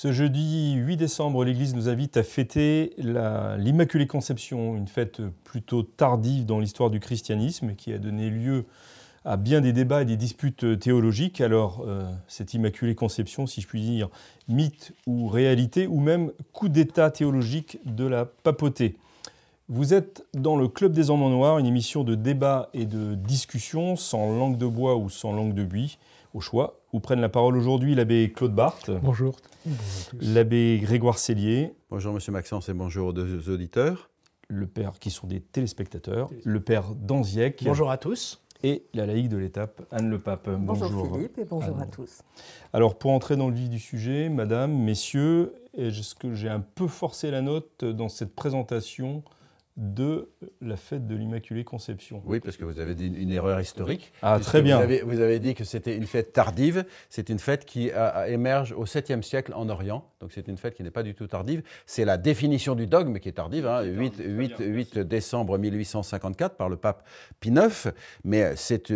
Ce jeudi 8 décembre, l'Église nous invite à fêter l'Immaculée Conception, une fête plutôt tardive dans l'histoire du christianisme qui a donné lieu à bien des débats et des disputes théologiques. Alors, euh, cette Immaculée Conception, si je puis dire, mythe ou réalité, ou même coup d'état théologique de la papauté. Vous êtes dans le Club des Hommes Noirs, une émission de débat et de discussion, sans langue de bois ou sans langue de buis, au choix. Où prennent la parole aujourd'hui l'abbé Claude Barthes. Bonjour. L'abbé Grégoire Cellier. Bonjour Monsieur Maxence et bonjour aux deux auditeurs. Le père, qui sont des téléspectateurs. Le père Danziec. Bonjour à tous et la laïque de l'étape, Anne Le Pape. Bonjour, Philippe et bonjour à tous. Alors pour entrer dans le vif du sujet, Madame, Messieurs, est-ce que j'ai un peu forcé la note dans cette présentation de la fête de l'Immaculée Conception. Oui, parce que vous avez dit une erreur historique. Ah, très bien. Vous avez, dit que c'était une fête tardive. C'est une fête qui émerge au 7e siècle en Orient. Donc c'est une fête qui n'est pas du tout tardive. C'est la définition du dogme qui est tardive, 8, 8, 8, décembre 1854 par le pape Pie IX. Mais c'est,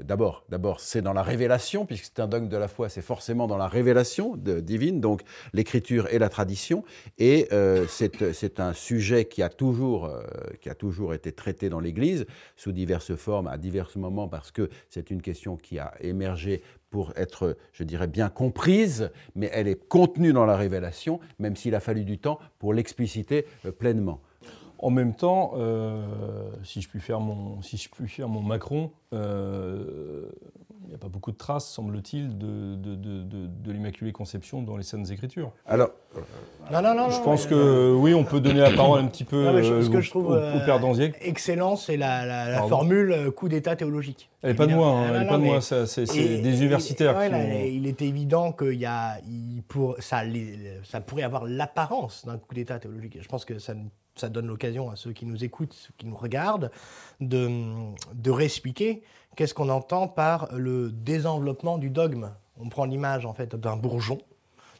d'abord, d'abord, c'est dans la révélation, puisque c'est un dogme de la foi, c'est forcément dans la révélation divine, donc l'écriture et la tradition. Et euh, c'est un sujet qui a toujours, euh, qui a toujours été traité dans l'Église sous diverses formes, à divers moments, parce que c'est une question qui a émergé pour être, je dirais, bien comprise, mais elle est contenue dans la révélation, même s'il a fallu du temps pour l'expliciter euh, pleinement. En même temps, euh, si, je puis faire mon, si je puis faire mon Macron, il n'y a pas beaucoup de traces, semble-t-il, de, de, de, de l'Immaculée Conception dans les Saintes Écritures. Alors, non, non, non, je pense que oui, on peut donner la parole un petit peu ce que je trouve, au, Père Danziec. Excellent, c'est la, la, formule euh, coup d'État théologique. Elle n'est pas de moi, hein, elle n'est pas de moi, c'est des universitaires. qui ont... Il est évident que y a, il pour, ça, ça pourrait avoir l'apparence d'un coup d'État théologique. Je pense que ça, ça donne l'occasion à ceux qui nous écoutent, ceux qui nous regardent, de, de réexpliquer Qu'est-ce qu'on entend par le désenveloppement du dogme On prend l'image en fait d'un bourgeon.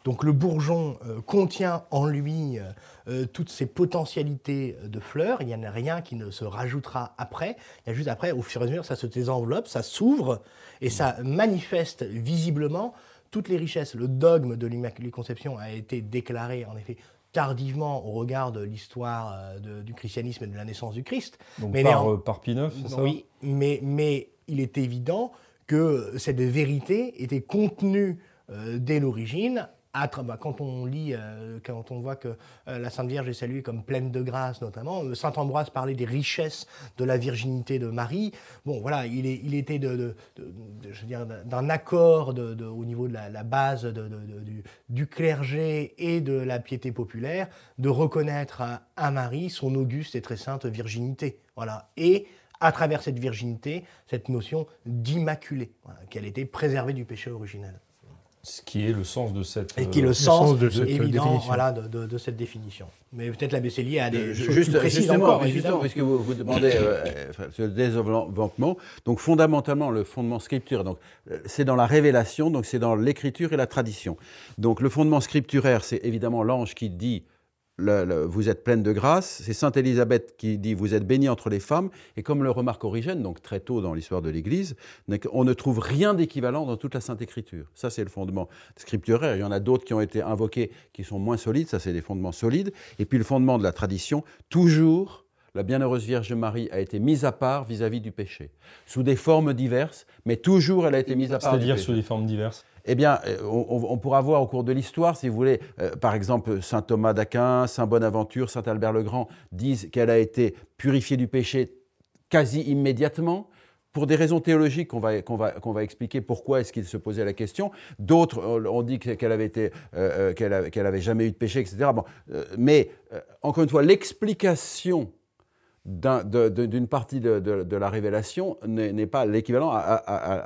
Donc le bourgeon euh, contient en lui euh, euh, toutes ses potentialités de fleurs. Il n'y en a rien qui ne se rajoutera après. Il y a juste après, au fur et à mesure, ça se désenveloppe, ça s'ouvre et ça manifeste visiblement toutes les richesses. Le dogme de l'Immaculée Conception a été déclaré en effet tardivement au regard de l'histoire du christianisme et de la naissance du Christ. Donc mais par, par Pie IX, c'est ça Oui, mais, mais il est évident que cette vérité était contenue euh, dès l'origine. Bah, quand on lit, euh, quand on voit que euh, la Sainte Vierge est saluée comme pleine de grâce, notamment, Saint Ambroise parlait des richesses de la virginité de Marie. Bon, voilà, il, était d'un accord au niveau de la, base du, clergé et de la piété populaire de reconnaître à, à Marie son auguste et très sainte virginité. Voilà. Et à travers cette virginité, cette notion d'immaculée, qu'elle était préservée du péché originel. Ce qui est le sens de cette Et qui est le, sens, de cette évident, Voilà, de, cette définition. Mais peut-être la Bessélier a des choses juste, plus précises encore, évidemment. puisque vous, vous demandez euh, ce désenveloppement, donc fondamentalement le fondement scripturaire, donc euh, c'est dans la révélation, donc c'est dans l'écriture et la tradition. Donc le fondement scripturaire, c'est évidemment l'ange qui dit vous êtes pleine de grâce. C'est Sainte Élisabeth qui dit vous êtes bénie entre les femmes. Et comme le remarque Origène, donc très tôt dans l'histoire de l'Église, on ne trouve rien d'équivalent dans toute la Sainte Écriture. Ça, c'est le fondement scripturaire. Il y en a d'autres qui ont été invoqués qui sont moins solides. Ça, c'est des fondements solides. Et puis le fondement de la tradition, toujours la bienheureuse Vierge Marie a été mise à part vis-à-vis du péché, sous des formes diverses, mais toujours elle a été mise à part. C'est-à-dire sous des formes diverses? Eh bien, euh, on, pourra voir au cours de l'histoire, si vous voulez, euh, par exemple, saint Thomas d'Aquin, saint Bonaventure, saint Albert le Grand disent qu'elle a été purifiée du péché quasi immédiatement. Pour des raisons théologiques qu'on va, va, va, expliquer pourquoi est-ce qu'il se posait la question. D'autres ont dit qu'elle avait, été, euh, qu'elle avait jamais eu de péché, etc. Bon, mais, encore une fois, l'explication d'une partie de, la révélation n'est pas l'équivalent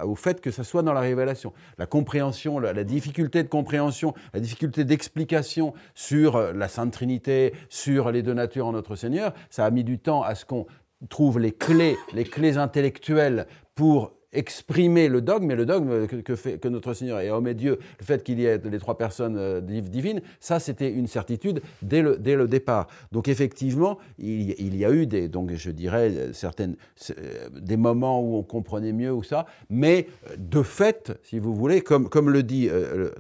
au fait que ça soit dans la révélation. La compréhension, la, difficulté de compréhension, la difficulté d'explication sur la Sainte Trinité, sur les deux natures en notre Seigneur, ça a mis du temps à ce qu'on trouve les clés, les clés intellectuelles pour exprimer le dogme, mais le dogme que, fait, que notre Seigneur est homme et Dieu, le fait qu'il y ait les trois personnes euh, divines, ça c'était une certitude dès le, dès le départ. Donc effectivement, il, y a eu des, donc je dirais certaines, euh, des moments où on comprenait mieux ou ça, mais euh, de fait, si vous voulez, comme, comme le dit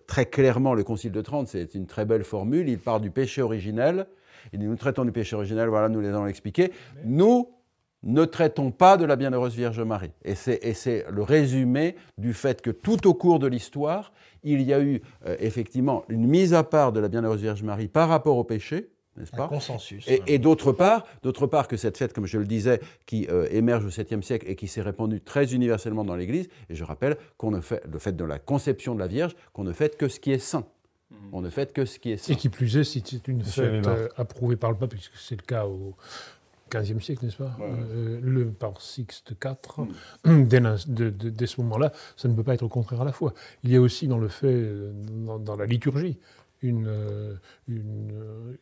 très clairement le Concile de Trente, c'est une très belle formule, il part du péché originel, il dit nous traitons du péché originel, voilà, nous les avons expliqué, nous ne traitons pas de la Bienheureuse Vierge Marie. Et c'est le résumé du fait que tout au cours de l'histoire, il y a eu euh, effectivement une mise à part de la Bienheureuse Vierge Marie par rapport au péché, n'est-ce pas? Un consensus. Et, d'autre part, d'autre part que cette fête, comme je le disais, qui euh, émerge au 7e siècle et qui s'est répandue très universellement dans l'Église, et je rappelle qu'on ne fait le fait de la conception de la Vierge, qu'on ne fait que ce qui est saint. On ne fait que ce qui est saint. Et qui plus est, si c'est une fête euh, approuvée par le pape, puisque c'est le cas au, 15e siècle, n'est-ce pas euh, Le par Sixte IV, mm. dès, ce moment-là, ça ne peut pas être contraire à la foi. Il y a aussi dans le fait, euh, dans, la liturgie, une, euh, une,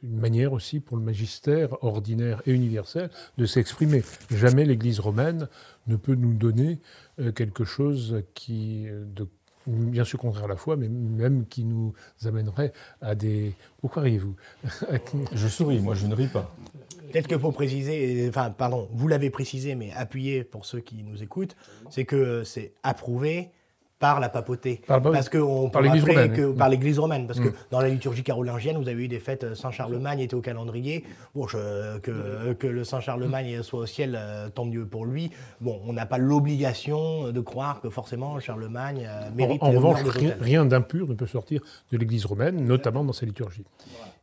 manière aussi pour le magistère ordinaire et universel de s'exprimer. Jamais l'Église romaine ne peut nous donner quelque chose qui, de bien sûr contraire à la foi, mais même qui nous amènerait à des... Pourquoi riez-vous Je souris, moi je ne ris pas. Peut-être que pour préciser, enfin, pardon, vous l'avez précisé, mais appuyer pour ceux qui nous écoutent, c'est que c'est approuvé par la papauté. parce que on par l'Église romaine. Que, Par l'Église romaine. Parce que mm. dans la liturgie carolingienne, vous avez eu des fêtes, euh, Saint-Charlemagne était au calendrier. Bon, que, que, le Saint-Charlemagne soit au ciel, euh, tant mieux pour lui. Bon, on n'a pas l'obligation de croire que forcément Charlemagne euh, mérite... En, en revanche, rien, d'impur ne peut sortir de l'Église romaine, notamment dans sa liturgie.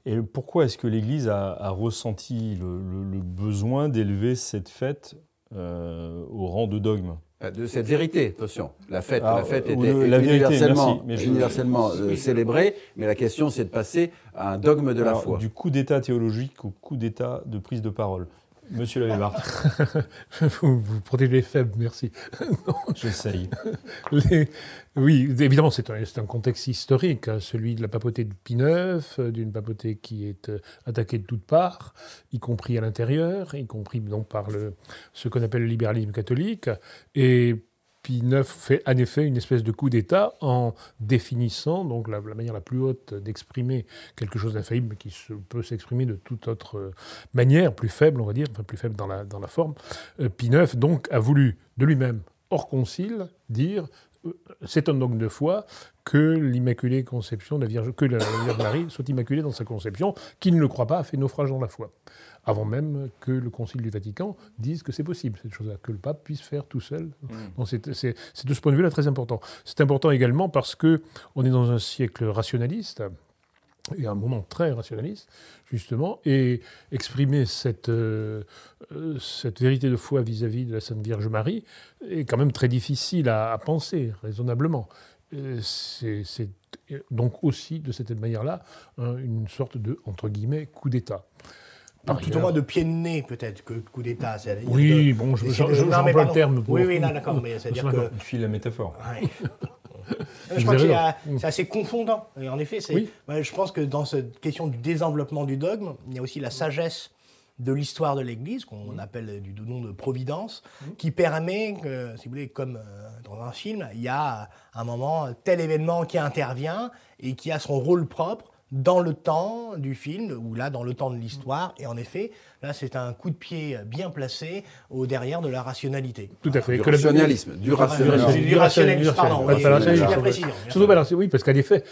Et pourquoi est-ce que l'Église a, ressenti le, besoin d'élever cette fête au rang de dogme euh, de cette vérité, attention. La fête, la fête était universellement, universellement euh, célébrée, mais la question c'est de passer à un dogme de la foi. Du coup d'état théologique au coup d'état de prise de parole. Monsieur Lavébart. vous, vous protégez les faibles, merci. J'essaye. Oui, évidemment, c'est un, contexte historique, hein, celui de la papauté de Pie IX, euh, d'une papauté qui est euh, attaquée de toutes parts, y compris à l'intérieur, y compris donc par le, ce qu'on appelle le libéralisme catholique. Et Pie IX fait en effet une espèce de coup d'État en définissant donc la, manière la plus haute d'exprimer quelque chose d'infaillible, qui peut s'exprimer de toute autre euh, manière, plus faible, on va dire, plus faible dans la, dans la forme. Euh, Pie IX donc a voulu de lui-même, hors concile, dire euh, c'est un dogme de foi que l'Immaculée Conception, la Vierge, que la, Vierge Marie soit immaculée dans sa conception, qui ne le croit pas fait naufrage dans la foi avant même que le Concile du Vatican dise que c'est possible, cette chose-là, que le pape puisse faire tout seul. Mm. C'est de ce point de vue-là très important. C'est important également parce que on est dans un siècle rationaliste, et un moment très rationaliste, justement, et exprimer cette, euh, cette vérité de foi vis-à-vis de la Sainte Vierge Marie est quand même très difficile à, penser raisonnablement. Euh, c'est donc aussi, de cette manière-là, une sorte de, entre guillemets, coup d'État. Tout au moins de pied de nez, peut-être, que coup d'État. Oui, bon, je, j'emploie le terme. Oui, oui, d'accord, mais c'est-à-dire que... Tu files la métaphore. je crois que c'est assez confondant. Et en effet, je pense que dans cette question du désenveloppement du dogme, il y a aussi la sagesse de l'histoire de l'Église, qu'on appelle du nom de providence, qui permet que, si vous voulez, comme euh, dans un film, il y a un moment, tel événement qui intervient et qui a son rôle propre dans le temps du film, ou là dans le temps de l'histoire, et en effet, là c'est un coup de pied bien placé au derrière de la rationalité. Tout à fait. Du rationalisme. Du rationalisme. Du rationalisme, pardon. Surtout, oui, parce qu'à effet,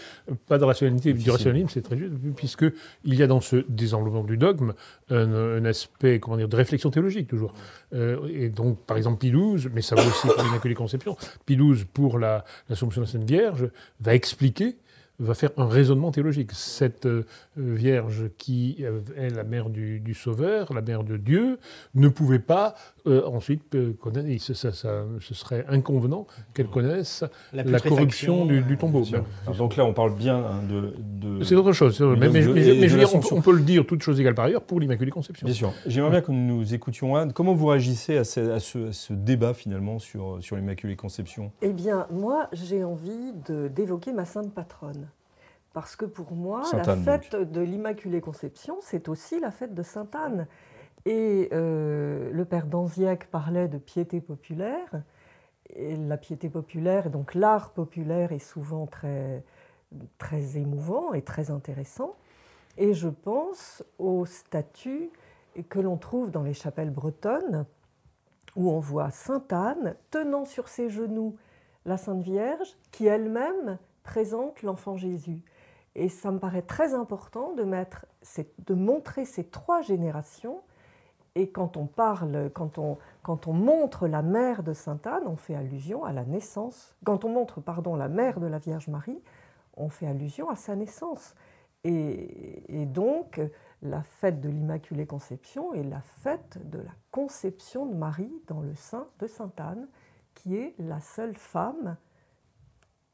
pas de rationalité, du rationalisme, c'est très juste, puisqu'il y a dans ce désenveloppement du dogme un, aspect, comment dire, de réflexion théologique toujours. Euh, et donc, par exemple, Pilouze, mais ça vaut aussi pour l'Immaculée Conception, Pilouze, pour l'Assomption de la Sainte Vierge, va expliquer va faire un raisonnement théologique. Cette euh, Vierge qui euh, est la mère du, Sauveur, la mère de Dieu, ne pouvait pas euh, ensuite connaître, ce, ce serait inconvenant qu'elle connaisse la, corruption du, tombeau. donc là, on parle bien hein, de... C'est autre chose. Mais, mais, je veux dire, on, peut le dire, toute chose égale par ailleurs, pour l'Immaculée Conception. Bien sûr. J'aimerais bien que nous écoutions Anne. Comment vous réagissez à ce, à ce, débat finalement sur, sur l'Immaculée Conception? Eh bien, moi, j'ai envie d'évoquer ma sainte patronne. Parce que pour moi, la fête de l'Immaculée Conception, c'est aussi la fête de Sainte Anne. Et euh, le père Danziac parlait de piété populaire. Et la piété populaire, donc l'art populaire, est souvent très, très émouvant et très intéressant. Et je pense aux statues que l'on trouve dans les chapelles bretonnes, où on voit Sainte Anne tenant sur ses genoux la Sainte Vierge, qui elle-même présente l'enfant Jésus. Et ça me paraît très important de, mettre, de montrer ces trois générations. Et quand on parle, quand on, montre la mère de Sainte Anne, on fait allusion à la naissance. Quand on montre, pardon, la mère de la Vierge Marie, on fait allusion à sa naissance. Et, et donc, la fête de l'Immaculée Conception est la fête de la conception de Marie dans le sein de Sainte Anne, qui est la seule femme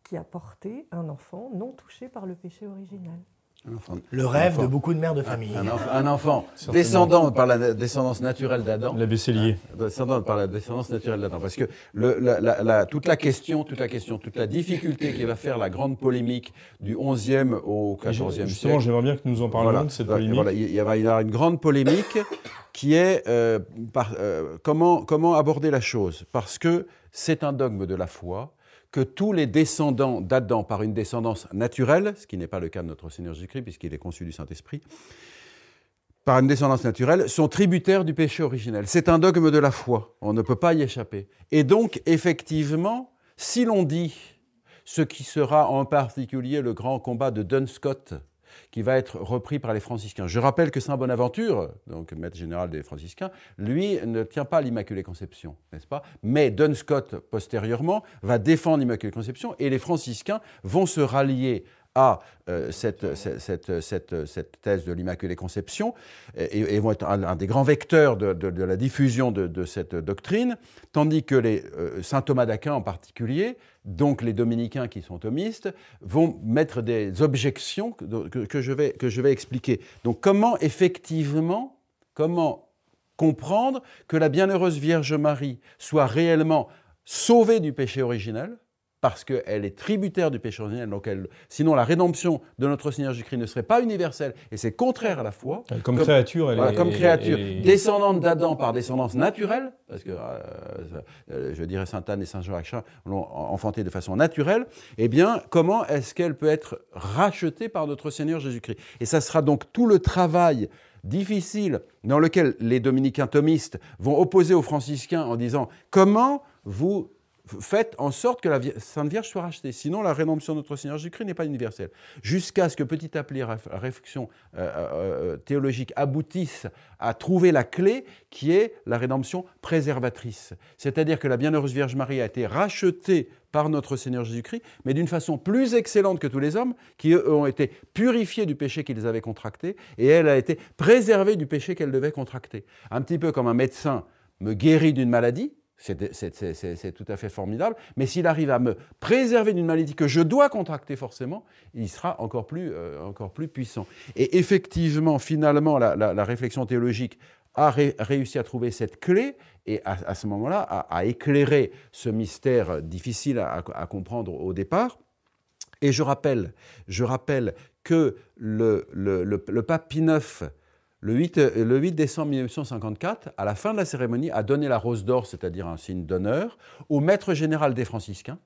qui a porté un enfant non touché par le péché originel. le rêve de beaucoup de mères de famille. Un, enfant, descendant par la descendance naturelle d'Adam. La Bessélier. Descendant par la descendance naturelle d'Adam. Parce que le, la, toute la question, toute la question, toute la difficulté qui va faire la grande polémique du 11e au 14e siècle. Justement, j'aimerais bien que nous en parlions de cette polémique. il, y a, il y a une grande polémique qui est euh, par, euh, comment, comment aborder la chose? Parce que c'est un dogme de la foi que tous les descendants d'Adam par une descendance naturelle, ce qui n'est pas le cas de notre Seigneur Jésus-Christ puisqu'il est conçu du Saint-Esprit, par une descendance naturelle, sont tributaires du péché originel. C'est un dogme de la foi, on ne peut pas y échapper. Et donc, effectivement, si l'on dit ce qui sera en particulier le grand combat de Dunscott, qui va être repris par les franciscains. Je rappelle que Saint Bonaventure, donc maître général des franciscains, lui ne tient pas l'Immaculée Conception, n'est-ce pas? Mais Dunscott, postérieurement, va défendre l'Immaculée Conception et les franciscains vont se rallier à euh, cette, cette, cette, cette, thèse de l'Immaculée Conception et, vont être un, des grands vecteurs de, de, la diffusion de, cette doctrine, tandis que les euh, saint Thomas d'Aquin en particulier, donc les dominicains qui sont thomistes, vont mettre des objections que, que, je, vais, que je vais expliquer. Donc comment effectivement, comment comprendre que la bienheureuse Vierge Marie soit réellement sauvée du péché originel parce qu'elle est tributaire du péché originel. Donc sinon, la rédemption de notre Seigneur Jésus-Christ ne serait pas universelle et c'est contraire à la foi. Comme, créature, elle est, comme créature, descendante d'Adam par descendance naturelle, parce que euh, euh, je dirais Sainte Anne et Saint Joachim l'ont enfanté de façon naturelle. Eh bien, comment est-ce qu'elle peut être rachetée par notre Seigneur Jésus-Christ? Et ça sera donc tout le travail difficile dans lequel les dominicains thomistes vont opposer aux franciscains en disant comment vous faites en sorte que la Sainte Vierge soit rachetée. Sinon, la rédemption de notre Seigneur Jésus-Christ n'est pas universelle. Jusqu'à ce que petit à petit réflexion euh, euh, euh, théologique aboutisse à trouver la clé qui est la rédemption préservatrice. C'est-à-dire que la Bienheureuse Vierge Marie a été rachetée par notre Seigneur Jésus-Christ, mais d'une façon plus excellente que tous les hommes, qui eux ont été purifiés du péché qu'ils avaient contracté, et elle a été préservée du péché qu'elle devait contracter. Un petit peu comme un médecin me guérit d'une maladie, c'est tout à fait formidable. Mais s'il arrive à me préserver d'une maladie que je dois contracter forcément, il sera encore plus, euh, encore plus puissant. Et effectivement, finalement, la, réflexion théologique a réussi à trouver cette clé et à, ce moment-là à, éclairer ce mystère difficile à, comprendre au départ. Et je rappelle, je rappelle que le, le, pape Pie IX le 8, euh, le 8, décembre 1954, à la fin de la cérémonie, a donné la rose d'or, c'est-à-dire un signe d'honneur, au maître général des franciscains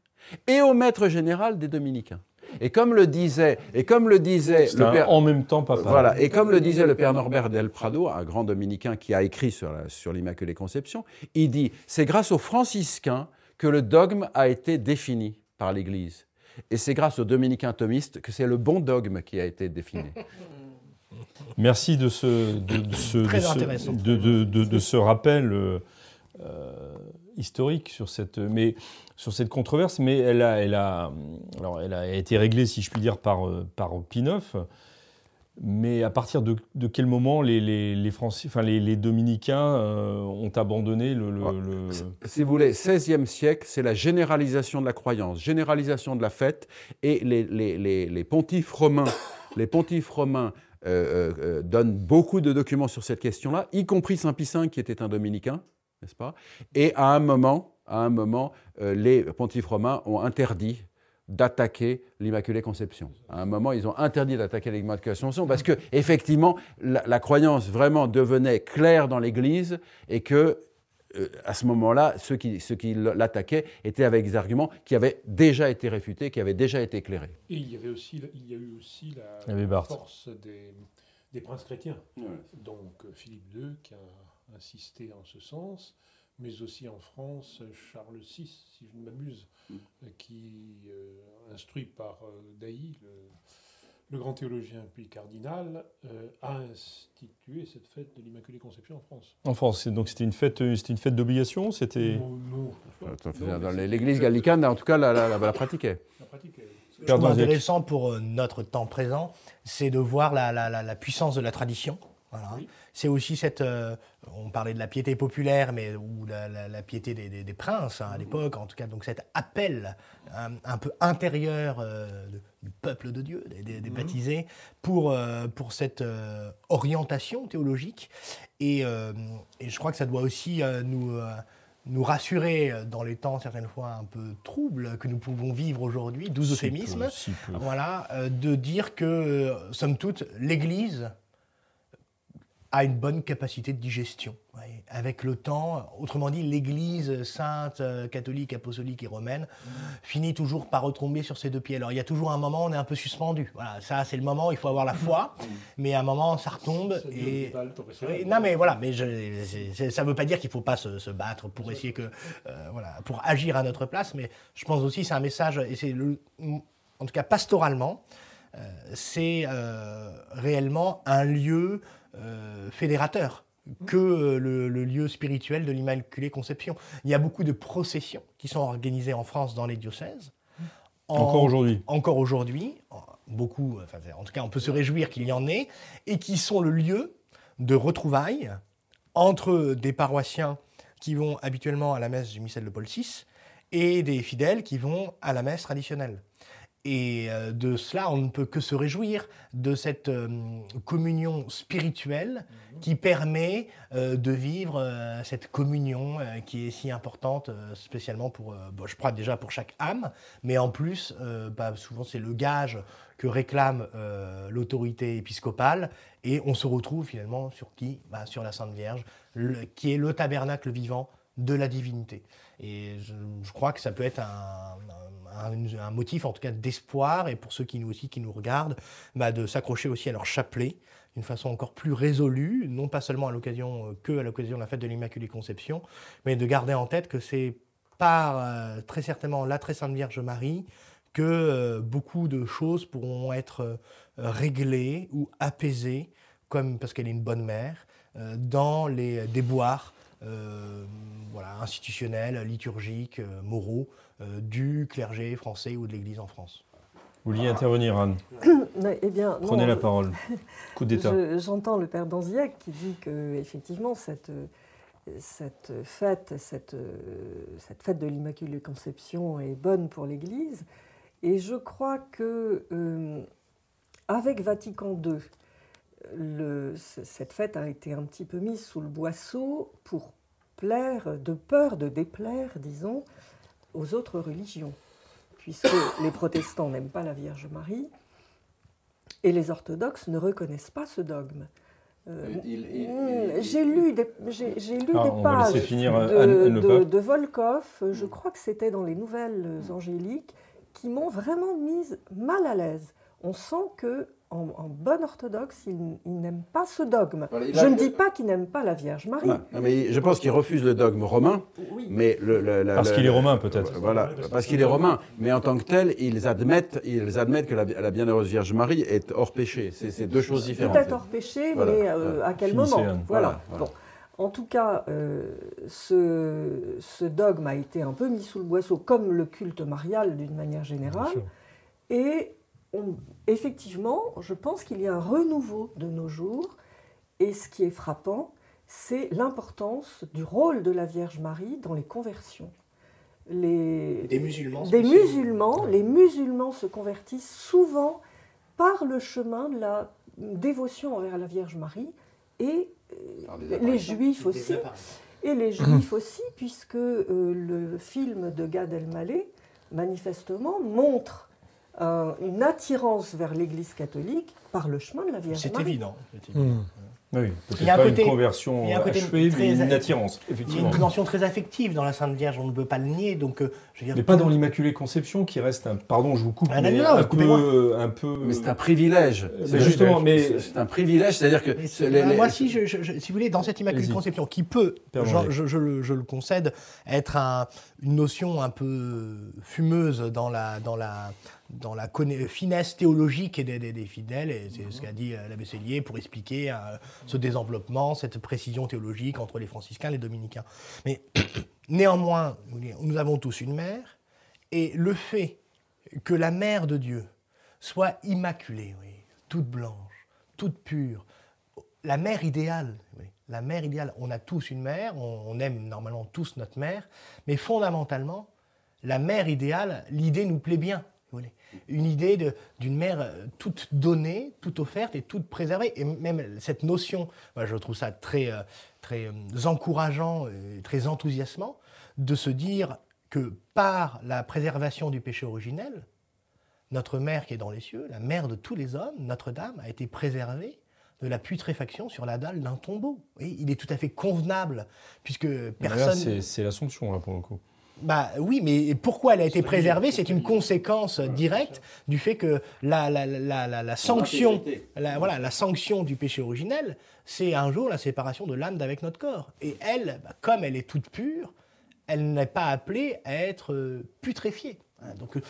et au maître général des dominicains. Et comme le disait, et comme le disait le père, en même temps, papa. Voilà. Et comme le disait le père Norbert del Prado, un grand dominicain qui a écrit sur, sur l'Immaculée Conception, il dit c'est grâce aux franciscains que le dogme a été défini par l'Église. Et c'est grâce aux dominicains thomistes que c'est le bon dogme qui a été défini. Merci de ce, de, ce, de, ce rappel euh, historique sur cette, mais, sur cette controverse, mais elle a, elle, a, alors elle a été réglée, si je puis dire, par, par Pinoff. Mais à partir de, quel moment les, les, Français, enfin les, Dominicains euh, ont abandonné le, le, Si vous voulez, 16e siècle, c'est la généralisation de la croyance, généralisation de la fête, et les, pontifes romains, les pontifes romains euh, euh, donnent beaucoup de documents sur cette question-là, y compris Saint Pie V qui était un dominicain, n'est-ce pas? Et à un moment, à un moment, les pontifes romains ont interdit d'attaquer l'Immaculée Conception. À un moment, ils ont interdit d'attaquer l'Immaculée Conception parce que, effectivement, la, croyance vraiment devenait claire dans l'Église et que, euh, à ce moment-là, ceux qui, ceux qui l'attaquaient étaient avec des arguments qui avaient déjà été réfutés, qui avaient déjà été éclairés. Et il y, avait aussi, il y a eu aussi la, force des, princes chrétiens. Donc Philippe II qui a insisté en ce sens mais aussi en France, Charles VI, si je ne m'abuse, mm. qui, euh, instruit par euh, Dailly, le, grand théologien puis cardinal, euh, a institué cette fête de l'Immaculée Conception en France. En France, donc c'était une fête, c'était une fête d'obligation, c'était. Non, Dans l'Église gallicane, en tout cas, la, la, la pratiquait. La pratiquait. Ce qui est intéressant pour notre temps présent, c'est de voir la, puissance de la tradition. Voilà. C'est aussi cette, on parlait de la piété populaire, mais ou la, piété des, princes hein, à l'époque, en tout cas, donc cet appel euh, un, peu intérieur euh, du peuple de Dieu, des, mhm. baptisés, pour, euh, pour cette orientation théologique. Et, je crois que ça doit aussi nous nous rassurer dans les temps certaines fois un peu troubles que nous pouvons vivre aujourd'hui, doux euphémisme, voilà, de dire que, somme toute, l'Église a une bonne capacité de digestion. Avec le temps, autrement dit, l'Église sainte, euh, catholique, apostolique et romaine finit toujours par retomber sur ses deux pieds. Alors il y a toujours un moment où on est un peu suspendu. Voilà, ça c'est le moment, il faut avoir la foi, mais à un moment ça retombe. et... non mais voilà, mais je, ça ne veut pas dire qu'il ne faut pas se, battre pour essayer que, euh, voilà, pour agir à notre place, mais je pense aussi c'est un message, et c'est en tout cas pastoralement, euh, c'est réellement un lieu fédérateur que euh, le, lieu spirituel de l'Immaculée Conception. Il y a beaucoup de processions qui sont organisées en France dans les diocèses. encore aujourd'hui Encore aujourd'hui. Beaucoup, en tout cas, on peut se réjouir qu'il y en ait, et qui sont le lieu de retrouvailles entre des paroissiens qui vont habituellement à la messe du missel de Paul VI et des fidèles qui vont à la messe traditionnelle. Et euh, de cela, on ne peut que se réjouir de cette euh, communion spirituelle mhm. qui permet euh, de vivre cette communion qui est si importante, spécialement pour, je crois déjà pour chaque âme, mais en plus, bah, souvent c'est le gage que réclame l'autorité épiscopale, et on se retrouve finalement sur qui? Bah, Sur la Sainte Vierge, qui est le tabernacle vivant de la divinité. Et je, crois que ça peut être un motif en tout cas d'espoir et pour ceux qui nous aussi qui nous regardent, bah, de s'accrocher aussi à leur chapelet d'une façon encore plus résolue, non pas seulement à l'occasion euh, que à l'occasion de la fête de l'Immaculée Conception, mais de garder en tête que c'est par euh, très certainement la très sainte Vierge Marie que euh, beaucoup de choses pourront être réglées ou apaisées, comme parce qu'elle est une bonne mère, dans les déboires voilà, institutionnels, liturgiques, moraux euh, du clergé français ou de l'Église en France. Vous vouliez intervenir, Anne eh bien, Prenez la parole. Coup d'État. J'entends le père Danziac qui dit que effectivement cette, cette fête, cette, cette fête de l'Immaculée Conception est bonne pour l'Église. Et je crois que euh, avec Vatican II, le, cette fête a été un petit peu mise sous le boisseau pour plaire, de peur de déplaire, disons, aux autres religions, puisque les protestants n'aiment pas la Vierge Marie et les orthodoxes ne reconnaissent pas ce dogme. j'ai lu des, j'ai, lu ah, des pages de, de, Volkov, je crois que c'était dans les Nouvelles Angéliques, qui m'ont vraiment mise mal à l'aise. On sent que en, bon orthodoxe, il, n'aime pas ce dogme. je ne dis pas qu'il n'aime pas la Vierge Marie. mais je pense qu'il refuse le dogme romain. Mais le, parce qu'il est romain, peut-être. Voilà, parce qu'il est romain. Mais en tant que tel, ils admettent, ils admettent que la, Bienheureuse Vierge Marie est hors péché. C'est deux choses différentes. Peut-être hors péché, mais euh, à quel moment Voilà. Bon. En tout cas, euh, ce, dogme a été un peu mis sous le boisseau, comme le culte marial d'une manière générale. Et effectivement, je pense qu'il y a un renouveau de nos jours. Et ce qui est frappant, c'est l'importance du rôle de la Vierge Marie dans les conversions. Les, des musulmans. Des musulmans, les musulmans se convertissent souvent par le chemin de la dévotion envers la Vierge Marie et les Juifs aussi. Et les Juifs aussi, puisque euh, le film de Gad Elmaleh, manifestement, montre euh, une attirance vers l'Église catholique par le chemin de la Vierge Marie. C'est évident. Hmm. Oui, il y a un côté, une conversion il y a un côté achevée, très, une attirance, effectivement. Il y a une dimension très affective dans la Sainte Vierge, on ne peut pas le nier. Donc, euh, je veux dire, mais pas dans l'Immaculée Conception, qui reste un... Pardon, je vous coupe, ah, mais un, peu, un peu... Mais c'est un privilège. Euh, mais justement, mais... C'est un privilège, c'est-à-dire que... Moi, si, je, si vous voulez, dans cette Immaculée Conception, qui peut, je, je, le, je, le, concède, être un, une notion un peu fumeuse dans la... Dans la dans la finesse théologique des, des, fidèles, et c'est ce qu'a dit euh, l'abbé Cellier pour expliquer euh, ce désenveloppement, cette précision théologique entre les franciscains et les dominicains. Mais néanmoins, nous avons tous une mère, et le fait que la mère de Dieu soit immaculée, toute blanche, toute pure, la mère idéale, la mère idéale, on a tous une mère, on aime normalement tous notre mère, mais fondamentalement, la mère idéale, l'idée nous plaît bien une idée d'une mère euh, toute donnée, toute offerte et toute préservée. Et même cette notion, je trouve ça très, euh, très euh, encourageant, très enthousiasmant, de se dire que par la préservation du péché originel, notre mère qui est dans les cieux, la mère de tous les hommes, Notre-Dame, a été préservée de la putréfaction sur la dalle d'un tombeau. Et il est tout à fait convenable, puisque personne... C'est l'Assomption, là, pour le coup. Bah oui, mais pourquoi elle a été préservée C'est une conséquence directe du fait que la, la, la, la sanction, voilà, la sanction du péché originel, c'est un jour la séparation de l'âme d'avec notre corps. Et elle, bah, comme elle est toute pure, elle n'est pas appelée à être euh, putréfiée. Hein, donc, euh,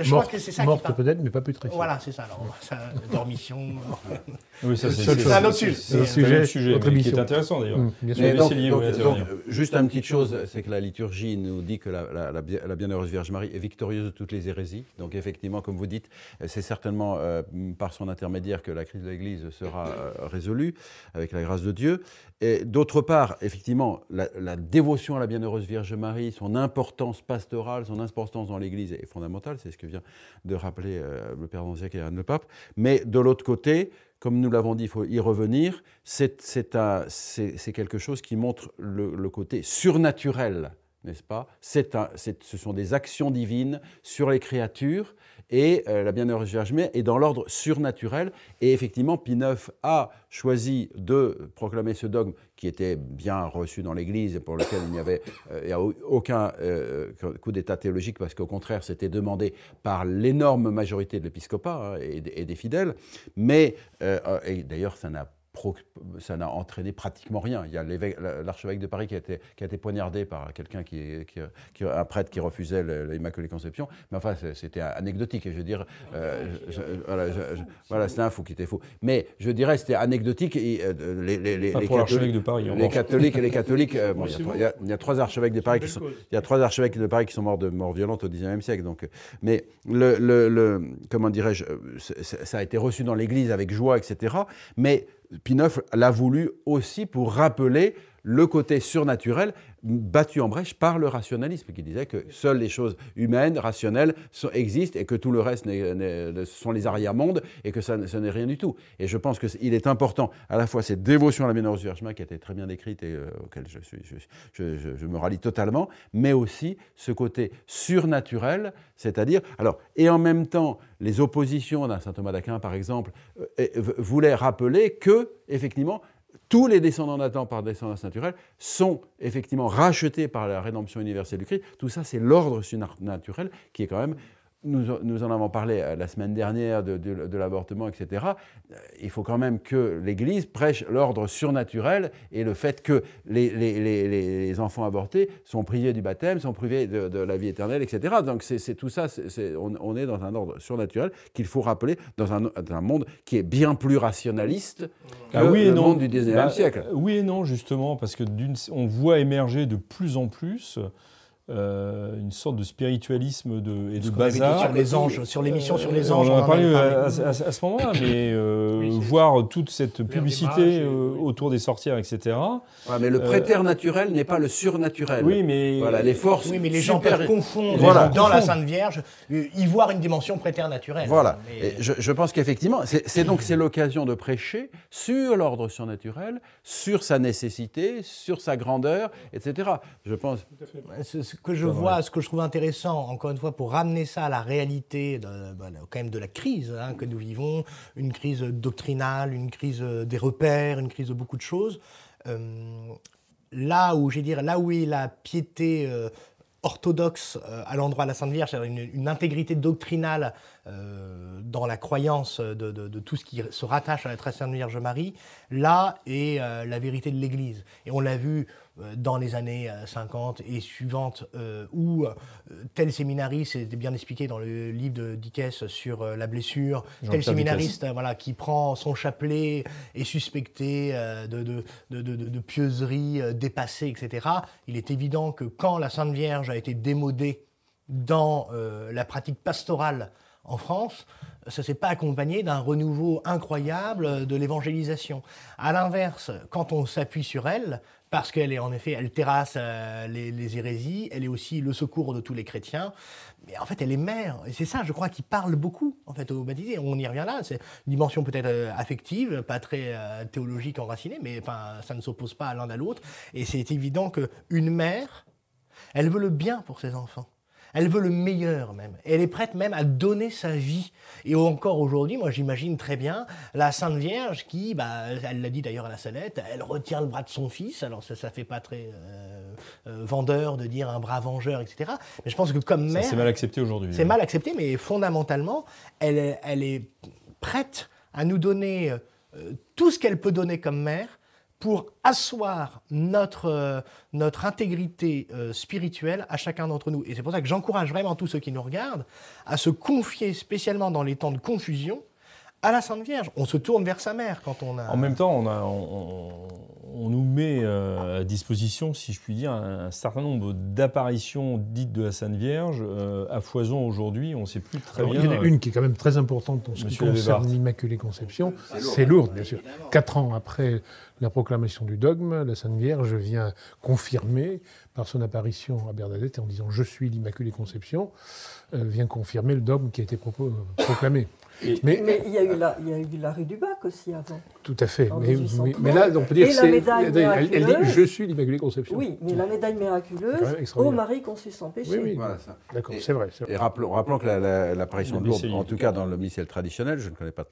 je, morte, que c'est ça morte peut-être, mais pas putréfiée. Voilà, c'est ça. Alors, ça, dormition. oui, ça c'est un autre sujet. C'est un sujet, sujet qui est intéressant d'ailleurs. Mmh, donc, juste une petite chose, c'est que la liturgie nous dit que la, la, Bienheureuse Vierge Marie est victorieuse de toutes les hérésies. Donc effectivement, comme vous dites, c'est certainement euh, par son intermédiaire que la crise de l'Église sera euh, résolue, avec la grâce de Dieu. Et d'autre part, effectivement, la, dévotion à la Bienheureuse Vierge Marie, son importance pastorale, son importance dans l'Église est fondamentale, c'est ce que vient de rappeler euh, le Père d'Anziac et le Pape. Mais de l'autre côté, comme nous l'avons dit, il faut y revenir, c'est quelque chose qui montre le, côté surnaturel, n'est-ce pas? Ce sont des actions divines sur les créatures et euh, la Bienheureuse Vierge Mère est dans l'ordre surnaturel. Et effectivement, Pie IX a choisi de proclamer ce dogme qui était bien reçu dans l'Église et pour lequel il n'y avait euh, aucun euh, coup d'état théologique, parce qu'au contraire, c'était demandé par l'énorme majorité de l'épiscopat hein, et, et, des fidèles. Mais, et d'ailleurs, ça n'a ça n'a entraîné pratiquement rien. Il y a l'archevêque de Paris qui a été, qui a été poignardé par quelqu'un qui, qui, un prêtre qui refusait l'Immaculée Conception. Mais enfin, c'était anecdotique. Je veux dire, euh, voilà, c'était un fou qui était fou. Mais je dirais, c'était anecdotique. Et, euh, les, les, les, catholiques de Paris. Les catholiques et les catholiques. Euh, bon, il, y a, il, y a, trois archevêques de Paris qui sont, il y a trois archevêques de Paris qui sont morts de mort violente au XIXe siècle. Donc, mais le, le, le comment dirais-je, ça a été reçu dans l'Église avec joie, etc. Mais Pinoff l'a voulu aussi pour rappeler le côté surnaturel battu en brèche par le rationalisme, qui disait que seules les choses humaines, rationnelles, existent et que tout le reste sont les arrière-mondes et que ça, n'est rien du tout. Et je pense qu'il est important à la fois cette dévotion à la Bienheureuse Vierge qui a été très bien décrite et euh, auquel je, je, me rallie totalement, mais aussi ce côté surnaturel, c'est-à-dire, alors, et en même temps, les oppositions d'un saint Thomas d'Aquin, par exemple, euh, voulaient rappeler que, effectivement, tous les descendants d'Adam par descendance naturelle sont effectivement rachetés par la rédemption universelle du Christ. Tout ça, c'est l'ordre surnaturel qui est quand même nous, en avons parlé euh, la semaine dernière de, l'avortement, etc. Il faut quand même que l'Église prêche l'ordre surnaturel et le fait que les, enfants avortés sont privés du baptême, sont privés de, la vie éternelle, etc. Donc c'est tout ça, on, est dans un ordre surnaturel qu'il faut rappeler dans un, monde qui est bien plus rationaliste que ah oui le monde du 19e bah, siècle. Oui et non, justement, parce que on voit émerger de plus en plus euh, une sorte de spiritualisme de, et de bazar. Sur les anges, sur l'émission sur les anges. On en a parlé, à, ce moment-là, mais euh, voir toute cette publicité euh, autour des sorcières, etc. mais le préternaturel n'est pas le surnaturel. Oui, mais voilà, les forces. Oui, mais les gens peuvent confondre voilà. dans la Sainte Vierge, y voir une dimension préternaturelle. Voilà. je, je, pense qu'effectivement, c'est donc c'est l'occasion de prêcher sur l'ordre surnaturel, sur sa nécessité, sur sa grandeur, etc. Je pense ce que je vois, ce que je trouve intéressant, encore une fois, pour ramener ça à la réalité de, bah, quand même de la crise hein, que nous vivons, une crise doctrinale, une crise des repères, une crise de beaucoup de choses. Euh, là où, j'ai dire, là où est la piété euh, orthodoxe euh, à l'endroit de la Sainte Vierge, une, une intégrité doctrinale dans la croyance de, de, tout ce qui se rattache à la très Sainte Vierge Marie, là est la vérité de l'Église. Et on l'a vu euh, dans les années 50 euh, et suivantes, euh, où tel séminariste, c'était bien expliqué dans le livre de Dickès sur la blessure, tel séminariste voilà, qui prend son chapelet est suspecté de, de, de, de, pieuserie dépassée, etc. Il est évident que quand la Sainte Vierge a été démodée dans la pratique pastorale en France, ça ne s'est pas accompagné d'un renouveau incroyable de l'évangélisation. À l'inverse, quand on s'appuie sur elle, parce qu'elle est en effet, elle terrasse euh, les, hérésies, elle est aussi le secours de tous les chrétiens. Mais en fait, elle est mère, et c'est ça, je crois, qui parle beaucoup en fait aux baptisés. On y revient là, c'est une dimension peut-être euh, affective, pas très euh, théologique enracinée, mais ça ne s'oppose pas l'un à l'autre. Et c'est évident qu'une mère, elle veut le bien pour ses enfants. Elle veut le meilleur même. Elle est prête même à donner sa vie. Et encore aujourd'hui, moi j'imagine très bien la Sainte Vierge qui, bah, elle l'a dit d'ailleurs à la salette, elle retient le bras de son fils. Alors ça, ça fait pas très euh, euh, vendeur de dire un bras vengeur, etc. Mais je pense que comme mère, c'est mal accepté aujourd'hui. C'est mal accepté, mais fondamentalement, elle, elle est prête à nous donner euh, tout ce qu'elle peut donner comme mère pour asseoir notre, euh, intégrité euh, spirituelle à chacun d'entre nous. Et c'est pour ça que j'encourage vraiment tous ceux qui nous regardent à se confier spécialement dans les temps de confusion à la Sainte Vierge. On se tourne vers sa mère quand on a... En même temps, on, a, on nous met euh, à disposition, si je puis dire, un, certain nombre d'apparitions dites de la Sainte Vierge euh, à foison aujourd'hui. On ne sait plus très bien. Il y en a une qui est quand même très importante en ce qui concerne l'Immaculée Conception. C'est lourd, bien sûr. Quatre ans après la proclamation du dogme, la Sainte Vierge vient confirmer par son apparition à Bernadette en disant Je suis l'Immaculée Conception, euh, vient confirmer le dogme qui a été proclamé mais, il, y a eu la, il y a eu la rue du Bac aussi avant. Tout à fait. Mais, mais, là, on peut dire que elle, elle, dit Je suis l'Immaculée Conception. Oui, mais la médaille miraculeuse au Marie conçu sans péché. Oui, oui. Voilà, ça. D'accord, c'est vrai, Et rappelons, rappelons que l'apparition de Lourdes, en tout cas dans le missel traditionnel, je ne connais pas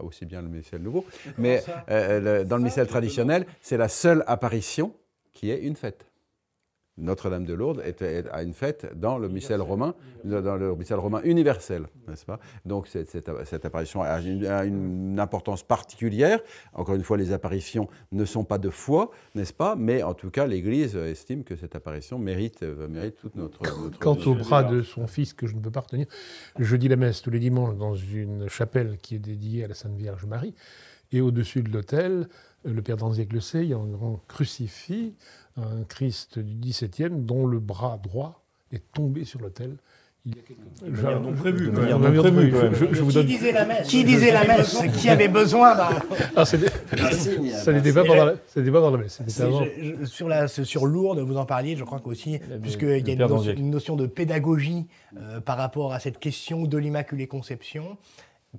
aussi bien le missel nouveau, mais euh, dans le missel traditionnel, c'est la seule apparition qui est une fête. Notre-Dame de Lourdes est, a une fête dans le missel romain, dans le missel romain universel, n'est-ce pas? Donc cette, apparition a une, importance particulière. Encore une fois, les apparitions ne sont pas de foi, n'est-ce pas? Mais en tout cas, l'Église estime que cette apparition mérite, euh, mérite toute notre, Quant au bras de son fils que je ne peux pas retenir, je dis la messe tous les dimanches dans une chapelle qui est dédiée à la Sainte Vierge Marie, et au-dessus de l'autel, le Père Danziec le sait, il y a un grand crucifix un Christ du XVIIe dont le bras droit est tombé sur l'autel. Il y a quelques non prévu. qui, disait la messe qui disait la messe Qui avait besoin d'un. Ah, ça n'était pas, pendant la messe. sur, la, sur Lourdes, vous en parliez, je crois qu'aussi, puisqu'il y a une notion, de pédagogie euh, par rapport à cette question de l'Immaculée Conception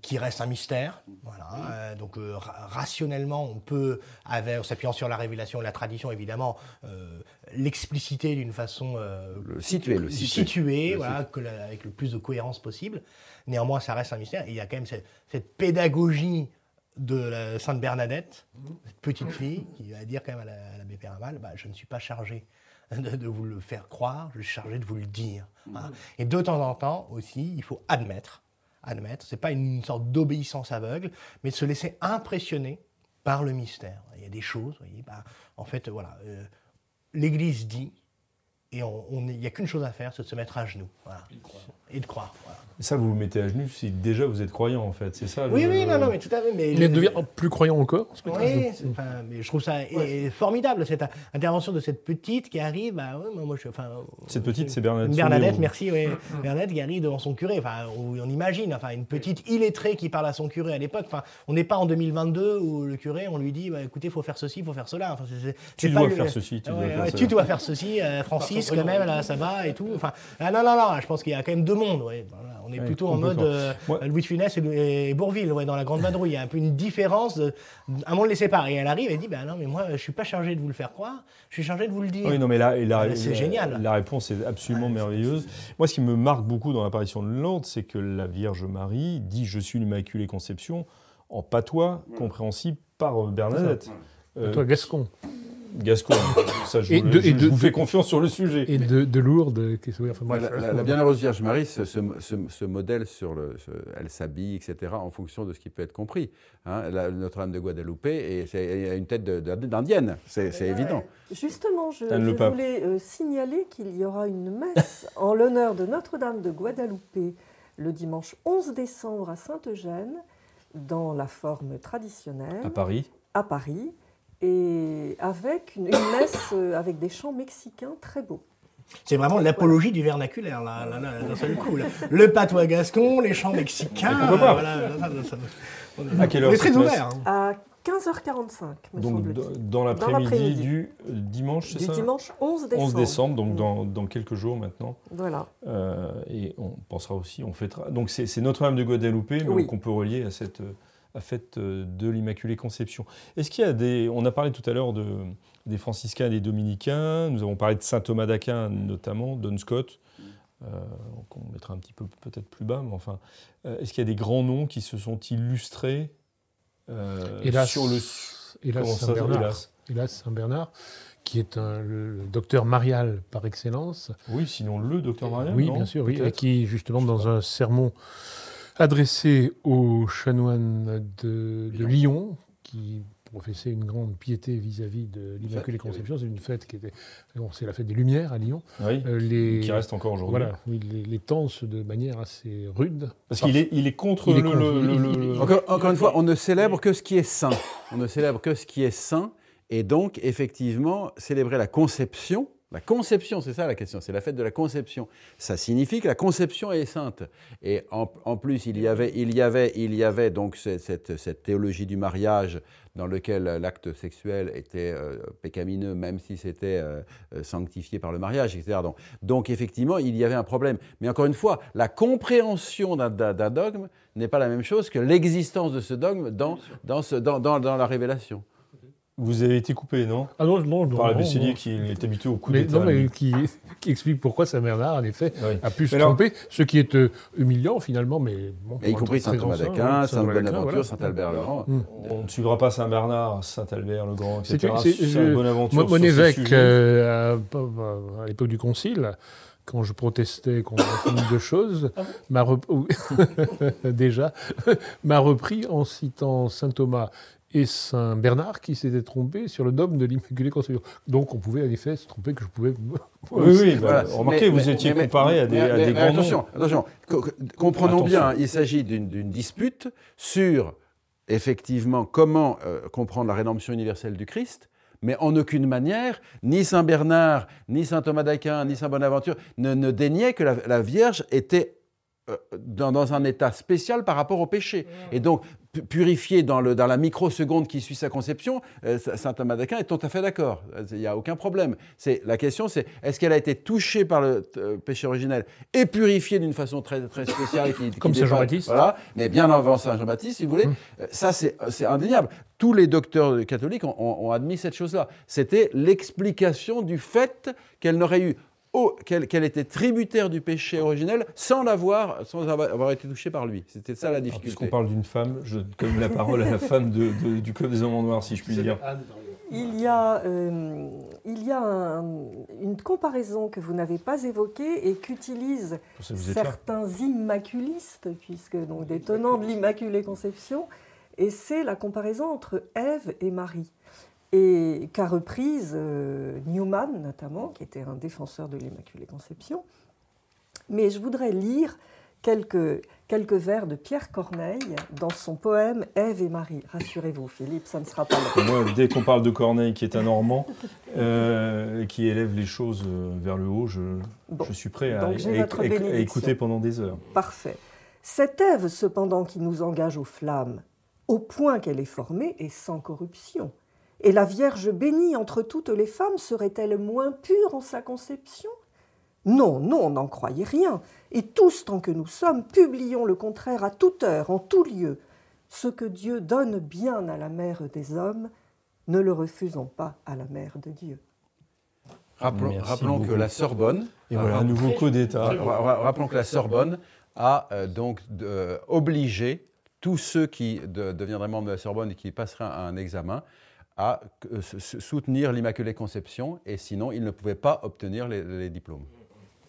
qui reste un mystère. Voilà. Euh, donc euh, rationnellement, on peut, en s'appuyant sur la révélation et la tradition, évidemment, euh, l'expliciter d'une façon le situer, le situer, voilà, avec le plus de cohérence possible. Néanmoins, ça reste un mystère. Et il y a quand même cette, pédagogie de la Sainte Bernadette, cette petite fille, qui va dire quand même à l'abbé Péramal, bah, je ne suis pas chargé de, vous le faire croire, je suis chargé de vous le dire. Et de temps en temps aussi, il faut admettre, admettre, c'est pas une sorte d'obéissance aveugle, mais de se laisser impressionner par le mystère. Il y a des choses, vous voyez, bah, en fait, voilà, euh, l'Église dit, et il n'y a qu'une chose à faire, c'est de se mettre à genoux. Et de croire. Ça, vous vous mettez à genoux si déjà vous êtes croyant, en fait. C'est ça Oui, oui, non, non, mais tout à fait. Mais il devient plus croyant encore Oui, mais je trouve ça formidable, cette intervention de cette petite qui arrive. Bah, moi, je, enfin, cette petite, c'est Bernadette. Bernadette, merci, oui. Bernadette qui arrive devant son curé. Enfin, on, imagine, enfin, une petite illettrée qui parle à son curé à l'époque. Enfin, on n'est pas en 2022 où le curé, on lui dit, bah, écoutez, il faut faire ceci, il faut faire cela. Enfin, tu, dois faire ceci, tu, dois faire ceci, tu dois faire ceci. Francis, quand même, là, ça va et tout. Enfin, ah, non, non, non, je pense qu'il y a quand même deux mondes. on est plutôt en mode euh, Louis de Funès et, Bourville, ouais, dans la Grande Vadrouille. Il y a un peu une différence, un monde les sépare. Et elle arrive et dit bah, Non, mais moi, je ne suis pas chargé de vous le faire croire, je suis chargé de vous le dire. Oui, non, mais là, c'est génial. La réponse est absolument merveilleuse. Moi, ce qui me marque beaucoup dans l'apparition de Lourdes, c'est que la Vierge Marie dit Je suis l'Immaculée Conception en patois compréhensible par Bernadette. Euh, Gascon. Gascon. Ça, je, vous, fais confiance sur le sujet. Et de, Lourdes. la, Bienheureuse Vierge Marie ce modèle sur le. elle s'habille, etc., en fonction de ce qui peut être compris. Hein. Notre-Dame de Guadeloupe, et a une tête d'indienne, c'est évident. Justement, je, voulais euh, signaler qu'il y aura une messe en l'honneur de Notre-Dame de Guadeloupe le dimanche 11 décembre à Sainte-Eugène, dans la forme traditionnelle. À Paris À Paris et avec une, messe euh, avec des chants mexicains très beaux. C'est vraiment l'apologie du vernaculaire, là, d'un seul coup. Le patois gascon, les chants mexicains. à quelle heure On est très ouvert. Hein. À 15h45, me Donc dans l'après-midi du dimanche, c'est ça dimanche 11 décembre. 11 décembre, donc dans, dans quelques jours maintenant. Voilà. Euh, et on pensera aussi, on fêtera. Donc c'est Notre-Dame de Guadeloupe, mais qu'on peut relier à cette à fête euh, de l'Immaculée Conception. Est-ce qu'il y a des... On a parlé tout à l'heure de, des franciscains et des dominicains, nous avons parlé de saint Thomas d'Aquin notamment, Don Scott, euh, qu'on mettra un petit peu peut-être plus bas, mais enfin, euh, est-ce qu'il y a des grands noms qui se sont illustrés hélas, sur le... Hélas, Saint-Bernard. Hélas, Saint-Bernard qui est un, le docteur Marial par excellence. Oui, sinon le docteur Marial. Oui, bien sûr, oui, et qui justement dans un sermon adressé aux chanoines de, Lyon, qui professaient une grande piété vis-à-vis de l'Immaculée Conception. C'est une fête qui était. c'est la fête des Lumières à Lyon. Oui, euh, les, qui reste encore aujourd'hui. Voilà, oui, les, les tensent de manière assez rude. Parce qu'il est, il est contre le. encore, encore, une fois, on ne célèbre que ce qui est saint. On ne célèbre que ce qui est saint. Et donc, effectivement, célébrer la conception, la conception, c'est ça la question, c'est la fête de la conception. Ça signifie que la conception est sainte. Et en, plus, il y avait, il y avait, il y avait donc cette, cette, théologie du mariage dans lequel l'acte sexuel était euh, pécamineux, même si c'était euh, euh, sanctifié par le mariage, etc. Donc, donc, effectivement, il y avait un problème. Mais encore une fois, la compréhension d'un dogme n'est pas la même chose que l'existence de ce dogme dans, dans, ce, dans, dans, dans la révélation. Vous avez été coupé, non? Ah non, non, non. Par la qui est habitué au coup d'état. Non, mais qui, qui, explique pourquoi Saint Bernard, en effet, a pu se tromper, ce qui est euh, humiliant finalement, mais bon. y compris Saint Thomas d'Aquin, Saint Bonaventure, Saint Albert le Grand. Hmm. On ne suivra pas Saint Bernard, Saint Albert le Grand, etc. Saint Bonaventure. Mon évêque, euh, à, l'époque du Concile, quand je protestais contre un certain de choses, ah m'a déjà m'a repris en citant saint Thomas et Saint Bernard qui s'était trompé sur le dogme de l'Immaculée Conception. Donc on pouvait en effet se tromper que je pouvais. oui, oui, bah, remarquez, vous étiez comparé à des, à des grands attention, Attention, comprenons bien, il s'agit d'une dispute sur effectivement comment euh, comprendre la rédemption universelle du Christ. Mais en aucune manière, ni Saint Bernard, ni Saint Thomas d'Aquin, ni Saint Bonaventure ne, ne déniaient que la, la Vierge était euh, dans, dans, un état spécial par rapport au péché. Et donc, purifié dans, le, dans la microseconde qui suit sa conception, euh, Saint Thomas d'Aquin est tout à fait d'accord. Il n'y a aucun problème. C'est, la question, c'est est-ce qu'elle a été touchée par le euh, péché originel et purifiée d'une façon très, très spéciale qui, Comme Saint Jean-Baptiste. Voilà, mais bien avant Saint Jean-Baptiste, si vous voulez. Hum. Euh, ça, c'est, indéniable. Tous les docteurs catholiques ont, ont admis cette chose-là. C'était l'explication du fait qu'elle n'aurait eu qu'elle était tributaire du péché originel sans l'avoir, sans avoir, été touchée par lui. C'était ça la difficulté. Puisqu'on parle d'une femme, je donne la parole à la femme du Club des Hommes Noirs, si je puis dire. Il y, a, euh, il y a une comparaison que vous n'avez pas évoquée et qu'utilisent certains immaculistes, puisque donc des tenants de l'Immaculée Conception, et c'est la comparaison entre Ève et Marie. Et qu'a reprise euh, Newman, notamment, qui était un défenseur de l'Immaculée Conception. Mais je voudrais lire quelques, quelques vers de Pierre Corneille dans son poème Ève et Marie. Rassurez-vous, Philippe, ça ne sera pas là. Moi, dès qu'on parle de Corneille, qui est un Normand, euh, qui élève les choses euh, vers le haut, je, je suis prêt à, à, écouter pendant des heures. Parfait. Cette Ève, cependant, qui nous engage aux flammes, au point qu'elle est formée et sans corruption. Et la Vierge bénie entre toutes les femmes serait-elle moins pure en sa conception? Non, non, n'en croyez rien et tous, tant que nous sommes, publions le contraire à toute heure, en tout lieu. Ce que Dieu donne bien à la mère des hommes, ne le refusons pas à la mère de Dieu. Rappelons, que la Sorbonne. Et voilà un nouveau coup d'État. Rappelons que la Sorbonne a euh, donc obligé tous ceux qui deviendraient membres de la Sorbonne et qui passeraient un examen à euh, soutenir l'Immaculée Conception, et sinon ils ne pouvaient pas obtenir les diplômes.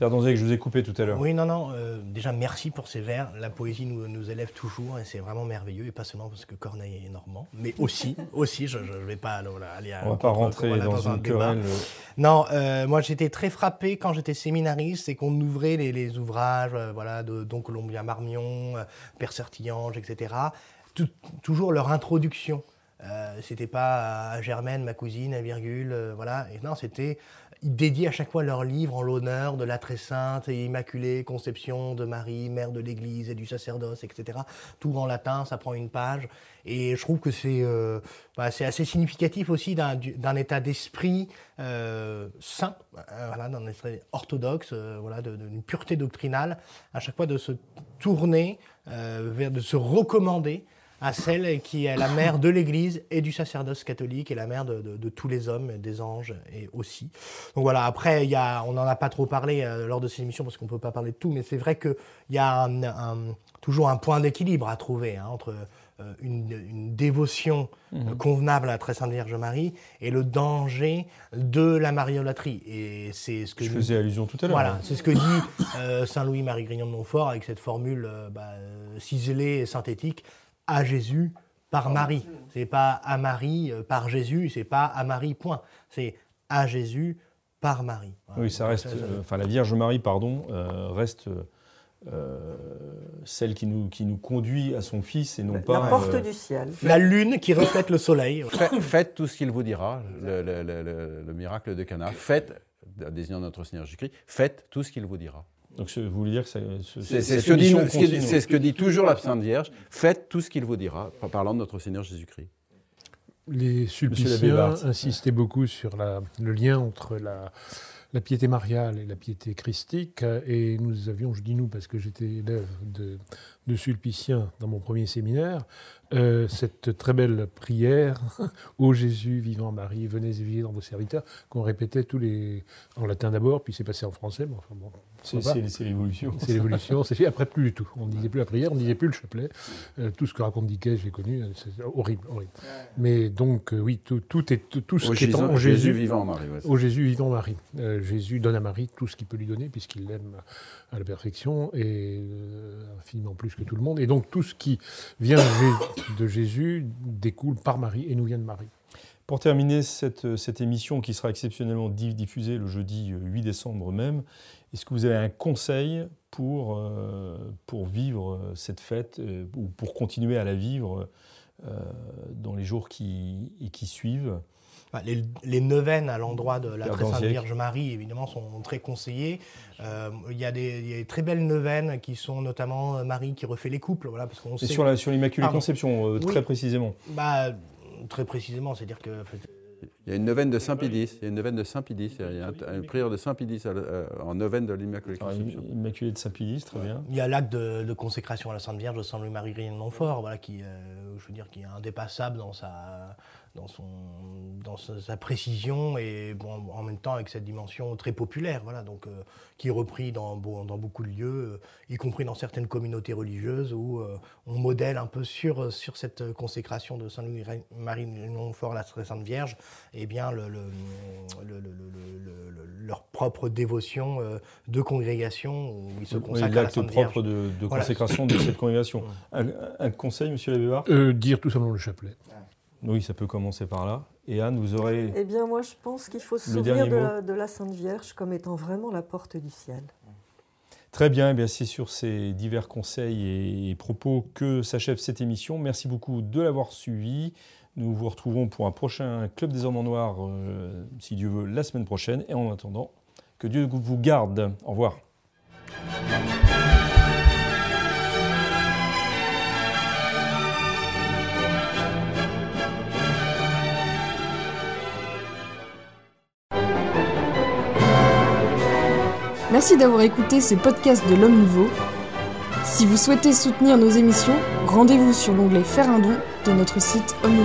Père que je vous ai coupé tout à l'heure. Oui, non, non. Euh, déjà, merci pour ces vers. La poésie nous, nous élève toujours et c'est vraiment merveilleux. Et pas seulement parce que Corneille est normand, mais aussi, aussi je ne vais pas aller à. On ne va pas rentrer dans, un querelle. Euh. Non, euh, moi j'étais très frappé quand j'étais séminariste et qu'on ouvrait les, ouvrages voilà, de Don Colombien Marmion, Père Sertillange, etc. toujours leur introduction. C'était pas à Germaine, ma cousine, à virgule, voilà. Et non, c'était ils à chaque fois leur livre en l'honneur de la très sainte et immaculée conception de Marie, mère de l'Église et du sacerdoce, etc. Tout en latin, ça prend une page. Et je trouve que c'est euh, bah, assez significatif aussi d'un état d'esprit euh, saint, euh, voilà, d'un esprit orthodoxe, voilà, d'une pureté doctrinale, à chaque fois de se tourner, vers, de se recommander à celle qui est la mère de l'Église et du sacerdoce catholique et la mère de, tous les hommes, des anges et aussi. Donc voilà, après, y a, on n'en a pas trop parlé euh, lors de ces émissions parce qu'on ne peut pas parler de tout, mais c'est vrai qu'il y a toujours un point d'équilibre à trouver hein, entre euh, une, dévotion mhm. convenable à la très sainte Vierge Marie et le danger de la mariolâtrie. Et c'est ce que je faisais allusion tout à l'heure. Voilà, c'est ce que dit euh, Saint Louis Marie Grignon de Montfort avec cette formule bah, ciselée et synthétique à Jésus par Marie. C'est pas à Marie euh, par Jésus, c'est pas à Marie point. C'est à Jésus par Marie. Oui, ça reste. Euh, enfin, la Vierge Marie, pardon, euh, reste. celle qui nous, qui nous conduit à son Fils et non pas... La porte du ciel. La lune qui reflète le soleil. faites tout ce qu'il vous dira, le, miracle de Cana. Faites, désignant notre Seigneur Jésus-Christ, faites tout ce qu'il vous dira. Donc vous voulez dire que c'est ce, ce, que dit toujours la Sainte Vierge. Faites tout ce qu'il vous dira, en parlant de notre Seigneur Jésus-Christ. Les sulpiciens insistaient beaucoup sur le lien entre la, la piété mariale et la piété christique. Et nous avions, je dis nous parce que j'étais élève de, de Sulpicien dans mon premier séminaire, euh, cette très belle prière Ô Jésus, vivant Marie, venez et vivez dans vos serviteurs, qu'on répétait tous les en latin d'abord, puis c'est passé en français. Mais enfin bon, c'est l'évolution. C'est l'évolution. C'est après plus du tout. On ne disait plus la prière, on ne disait plus le chapelet. Euh, tout ce que raconte Dickey, j'ai connu, c'est horrible, horrible. Mais donc euh, oui, tout, tout est tout, ce qui est en Jésus, vivant Marie. Au Jésus vivant Marie. Jésus donne à Marie tout ce qu'il peut lui donner puisqu'il l'aime à la perfection et infiniment plus que tout le monde. Et donc tout ce qui vient de Jésus découle par Marie et nous vient de Marie. Pour terminer cette, cette émission qui sera exceptionnellement diffusée le jeudi 8 décembre même, est-ce que vous avez un conseil pour, euh, pour vivre cette fête euh, ou pour continuer à la vivre euh, dans les jours qui, qui suivent? Bah, les, neuvaines à l'endroit de la très sainte Vierge Marie, évidemment, sont très conseillées. Euh, il, y a des, très belles neuvaines qui sont notamment euh, Marie qui refait les couples. Voilà, parce qu'on sur, la, sur l'Immaculée Conception, euh, très précisément bah, Très précisément, c'est-à-dire que il y a une neuvaine de Saint-Pédis. Il y a une neuvaine de Saint-Pédis. Il y a une prière de Saint-Pédis en neuvaine de l'Immaculée ah, Conception. Immaculée de Saint-Pédis, très bien. Il y a l'acte de, consécration à la Sainte Vierge de Saint-Louis-Marie Grignon de Montfort, voilà, qui, je veux dire, qui est indépassable dans sa dans, son, dans sa, précision et bon, en même temps avec cette dimension très populaire, voilà, donc, euh, qui est repris dans, dans beaucoup de lieux, euh, y compris dans certaines communautés religieuses où euh, on modèle un peu sur, sur cette consécration de Saint-Louis-Marie Montfort, la très Sainte Vierge, et eh bien le, leur propre dévotion de congrégation où ils se consacrent l'acte propre de, consécration de cette congrégation. Un, conseil, monsieur Labébar Dire tout simplement le chapelet. Oui, ça peut commencer par là. Et Anne, vous aurez. Eh bien, moi, je pense qu'il faut se souvenir de la, Sainte Vierge comme étant vraiment la porte du ciel. Très bien, eh c'est sur ces divers conseils et propos que s'achève cette émission. Merci beaucoup de l'avoir suivi. Nous vous retrouvons pour un prochain Club des Hommes en Noir, euh, si Dieu veut, la semaine prochaine. Et en attendant, que Dieu vous garde. Au revoir. Merci d'avoir écouté ces podcasts de l'Homme Nouveau. Si vous souhaitez soutenir nos émissions, rendez-vous sur l'onglet Faire un don de notre site homme